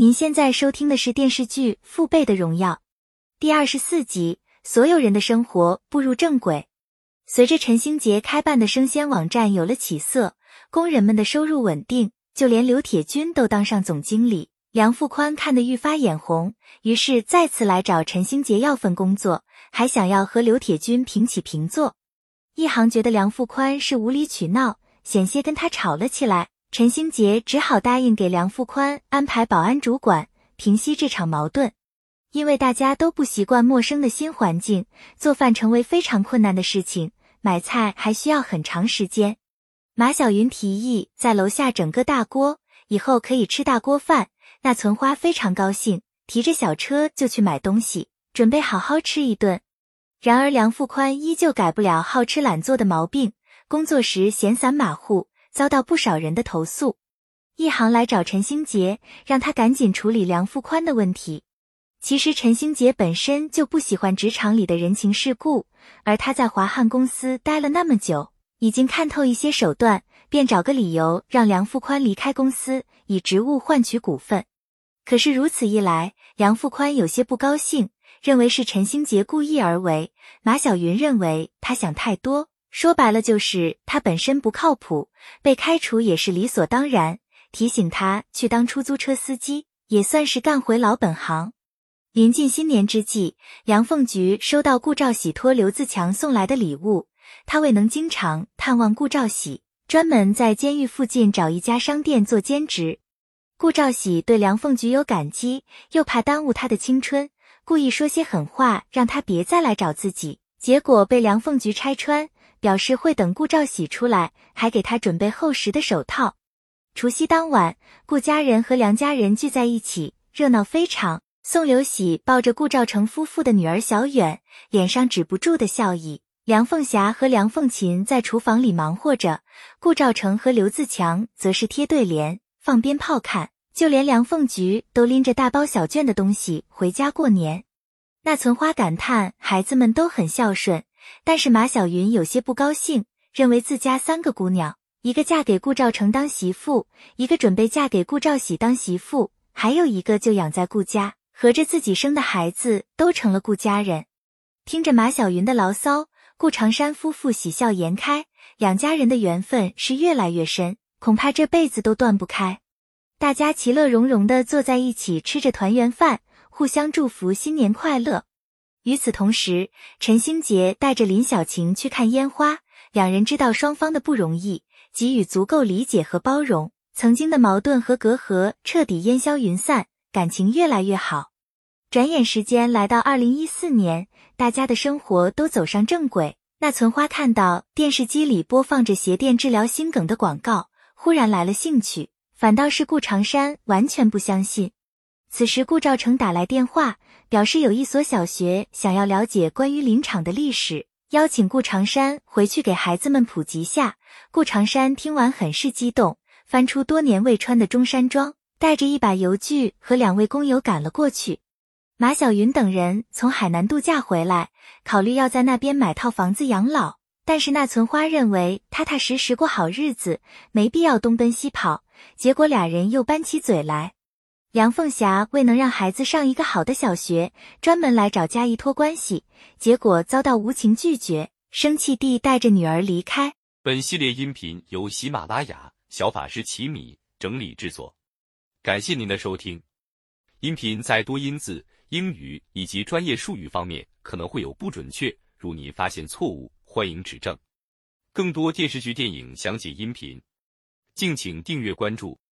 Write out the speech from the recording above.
您现在收听的是电视剧《父辈的荣耀》第二十四集。所有人的生活步入正轨。随着陈兴杰开办的生鲜网站有了起色，工人们的收入稳定，就连刘铁军都当上总经理。梁富宽看得愈发眼红，于是再次来找陈兴杰要份工作，还想要和刘铁军平起平坐。一行觉得梁富宽是无理取闹，险些跟他吵了起来。陈兴杰只好答应给梁富宽安排保安主管，平息这场矛盾。因为大家都不习惯陌生的新环境，做饭成为非常困难的事情，买菜还需要很长时间。马小云提议在楼下整个大锅，以后可以吃大锅饭。那存花非常高兴，提着小车就去买东西，准备好好吃一顿。然而梁富宽依旧改不了好吃懒做的毛病，工作时闲散马虎。遭到不少人的投诉，一行来找陈星杰，让他赶紧处理梁富宽的问题。其实陈星杰本身就不喜欢职场里的人情世故，而他在华汉公司待了那么久，已经看透一些手段，便找个理由让梁富宽离开公司，以职务换取股份。可是如此一来，梁富宽有些不高兴，认为是陈星杰故意而为。马小云认为他想太多。说白了就是他本身不靠谱，被开除也是理所当然。提醒他去当出租车司机，也算是干回老本行。临近新年之际，梁凤菊收到顾兆喜托刘自强送来的礼物，他未能经常探望顾兆喜，专门在监狱附近找一家商店做兼职。顾兆喜对梁凤菊有感激，又怕耽误他的青春，故意说些狠话，让他别再来找自己。结果被梁凤菊拆穿。表示会等顾兆喜出来，还给他准备厚实的手套。除夕当晚，顾家人和梁家人聚在一起，热闹非常。宋刘喜抱着顾兆成夫妇的女儿小远，脸上止不住的笑意。梁凤霞和梁凤琴在厨房里忙活着，顾兆成和刘自强则是贴对联、放鞭炮看。就连梁凤菊都拎着大包小卷的东西回家过年。那存花感叹，孩子们都很孝顺。但是马小云有些不高兴，认为自家三个姑娘，一个嫁给顾兆成当媳妇，一个准备嫁给顾兆喜当媳妇，还有一个就养在顾家，合着自己生的孩子都成了顾家人。听着马小云的牢骚，顾长山夫妇喜笑颜开，两家人的缘分是越来越深，恐怕这辈子都断不开。大家其乐融融的坐在一起，吃着团圆饭，互相祝福新年快乐。与此同时，陈星杰带着林小晴去看烟花，两人知道双方的不容易，给予足够理解和包容，曾经的矛盾和隔阂彻底烟消云散，感情越来越好。转眼时间来到二零一四年，大家的生活都走上正轨。那存花看到电视机里播放着鞋垫治疗心梗的广告，忽然来了兴趣，反倒是顾长山完全不相信。此时，顾兆成打来电话。表示有一所小学想要了解关于林场的历史，邀请顾长山回去给孩子们普及下。顾长山听完很是激动，翻出多年未穿的中山装，带着一把油锯和两位工友赶了过去。马小云等人从海南度假回来，考虑要在那边买套房子养老，但是那存花认为踏踏实实过好日子，没必要东奔西跑。结果俩人又搬起嘴来。梁凤霞为能让孩子上一个好的小学，专门来找嘉义托关系，结果遭到无情拒绝，生气地带着女儿离开。本系列音频由喜马拉雅小法师奇米整理制作，感谢您的收听。音频在多音字、英语以及专业术语方面可能会有不准确，如您发现错误，欢迎指正。更多电视剧、电影详解音频，敬请订阅关注。